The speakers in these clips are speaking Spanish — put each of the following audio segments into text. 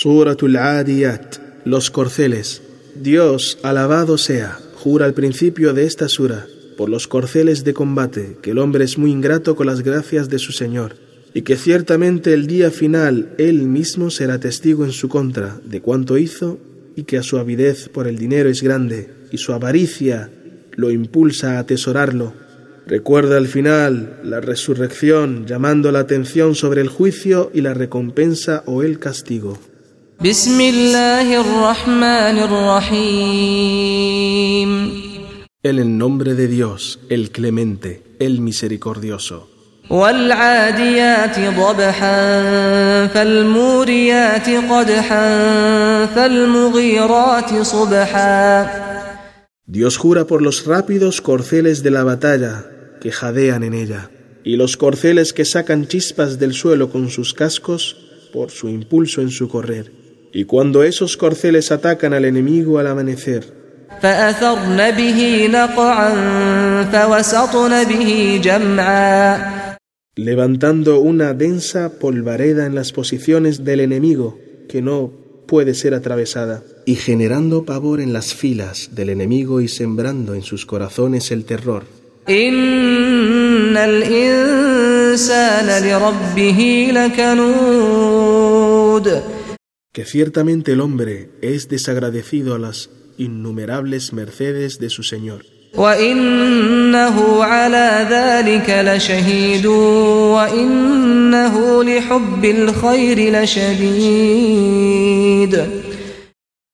Suratul Adiyat, los corceles. Dios, alabado sea, jura al principio de esta sura, por los corceles de combate, que el hombre es muy ingrato con las gracias de su Señor, y que ciertamente el día final él mismo será testigo en su contra de cuanto hizo, y que a su avidez por el dinero es grande, y su avaricia lo impulsa a atesorarlo. Recuerda al final la resurrección, llamando la atención sobre el juicio y la recompensa o el castigo. En el nombre de Dios, el clemente, el misericordioso. Dios jura por los rápidos corceles de la batalla que jadean en ella, y los corceles que sacan chispas del suelo con sus cascos por su impulso en su correr. Y cuando esos corceles atacan al enemigo al amanecer, levantando una densa polvareda en las posiciones del enemigo que no puede ser atravesada, y generando pavor en las filas del enemigo y sembrando en sus corazones el terror. Que ciertamente el hombre es desagradecido a las innumerables mercedes de su Señor.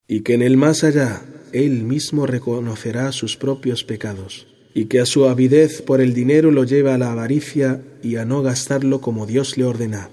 Y que en el más allá él mismo reconocerá sus propios pecados y que a su avidez por el dinero lo lleva a la avaricia y a no gastarlo como Dios le ordena.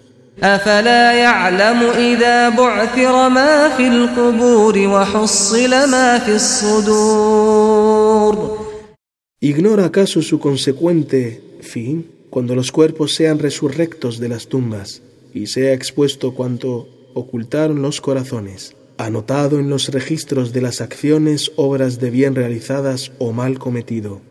¿Ignora acaso su consecuente fin cuando los cuerpos sean resurrectos de las tumbas y sea expuesto cuanto ocultaron los corazones, anotado en los registros de las acciones, obras de bien realizadas o mal cometido?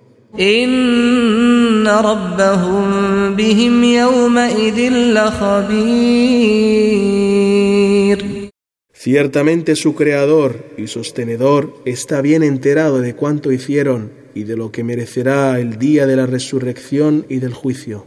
Ciertamente su creador y sostenedor está bien enterado de cuánto hicieron y de lo que merecerá el día de la resurrección y del juicio.